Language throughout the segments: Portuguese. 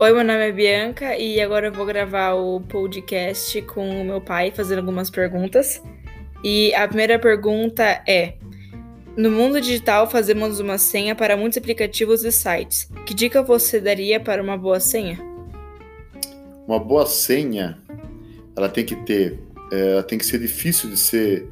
Oi, meu nome é Bianca e agora eu vou gravar o podcast com o meu pai fazendo algumas perguntas. E a primeira pergunta é: No mundo digital fazemos uma senha para muitos aplicativos e sites. Que dica você daria para uma boa senha? Uma boa senha, ela tem que ter, é, ela tem que ser difícil de ser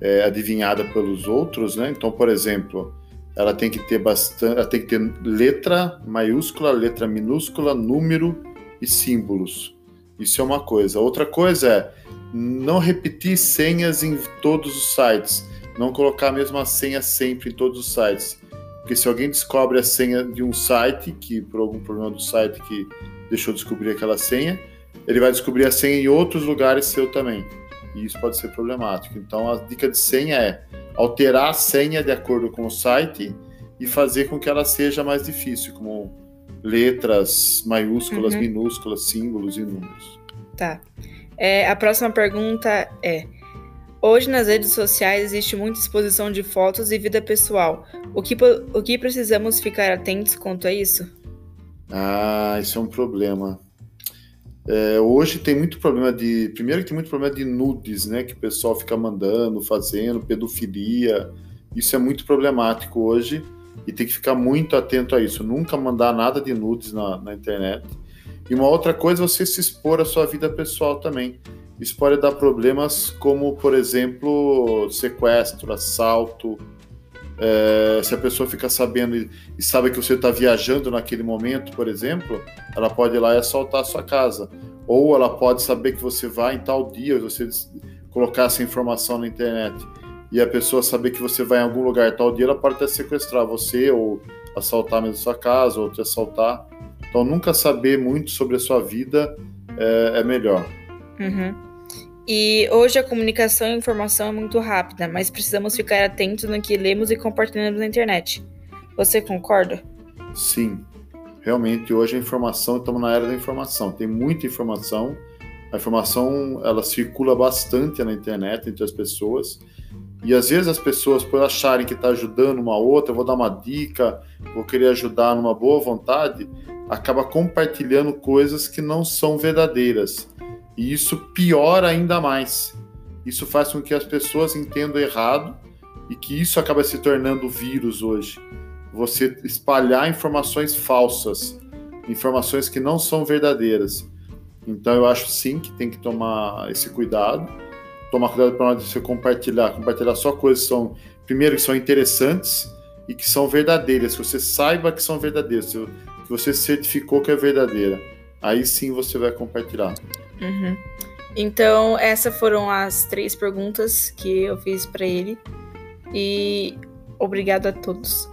é, adivinhada pelos outros, né? Então, por exemplo, ela tem que ter bastante, ela tem que ter letra maiúscula, letra minúscula, número e símbolos. Isso é uma coisa. Outra coisa é não repetir senhas em todos os sites, não colocar a mesma senha sempre em todos os sites. Porque se alguém descobre a senha de um site, que por algum problema do site que deixou descobrir aquela senha, ele vai descobrir a senha em outros lugares seu também. E isso pode ser problemático. Então a dica de senha é alterar a senha de acordo com o site e fazer com que ela seja mais difícil, como letras maiúsculas, uhum. minúsculas, símbolos e números. Tá. É, a próxima pergunta é: Hoje nas redes sociais existe muita exposição de fotos e vida pessoal. O que, o que precisamos ficar atentos quanto a isso? Ah, isso é um problema. É, hoje tem muito problema de. Primeiro que tem muito problema de nudes, né? Que o pessoal fica mandando, fazendo, pedofilia. Isso é muito problemático hoje e tem que ficar muito atento a isso. Nunca mandar nada de nudes na, na internet. E uma outra coisa é você se expor à sua vida pessoal também. Isso pode dar problemas como, por exemplo, sequestro, assalto, é, se a pessoa fica sabendo e, e sabe que você está viajando naquele momento, por exemplo, ela pode ir lá e assaltar a sua casa. Ou ela pode saber que você vai em tal dia, você colocar essa informação na internet e a pessoa saber que você vai em algum lugar tal dia, ela pode até sequestrar você ou assaltar mesmo a sua casa ou te assaltar. Então, nunca saber muito sobre a sua vida é, é melhor. Uhum. E hoje a comunicação e a informação é muito rápida, mas precisamos ficar atentos no que lemos e compartilhamos na internet. Você concorda? Sim. Realmente, hoje a informação, estamos na era da informação. Tem muita informação. A informação, ela circula bastante na internet entre as pessoas. E às vezes as pessoas, por acharem que está ajudando uma outra, vou dar uma dica, vou querer ajudar numa boa vontade, acaba compartilhando coisas que não são verdadeiras. E isso piora ainda mais. Isso faz com que as pessoas entendam errado e que isso acaba se tornando vírus hoje. Você espalhar informações falsas, informações que não são verdadeiras. Então eu acho sim que tem que tomar esse cuidado. Tomar cuidado para você compartilhar, compartilhar só coisas que são, primeiro, que são interessantes e que são verdadeiras, que você saiba que são verdadeiras, que você certificou que é verdadeira. Aí sim você vai compartilhar. Uhum. Então, essas foram as três perguntas que eu fiz para ele. E obrigado a todos.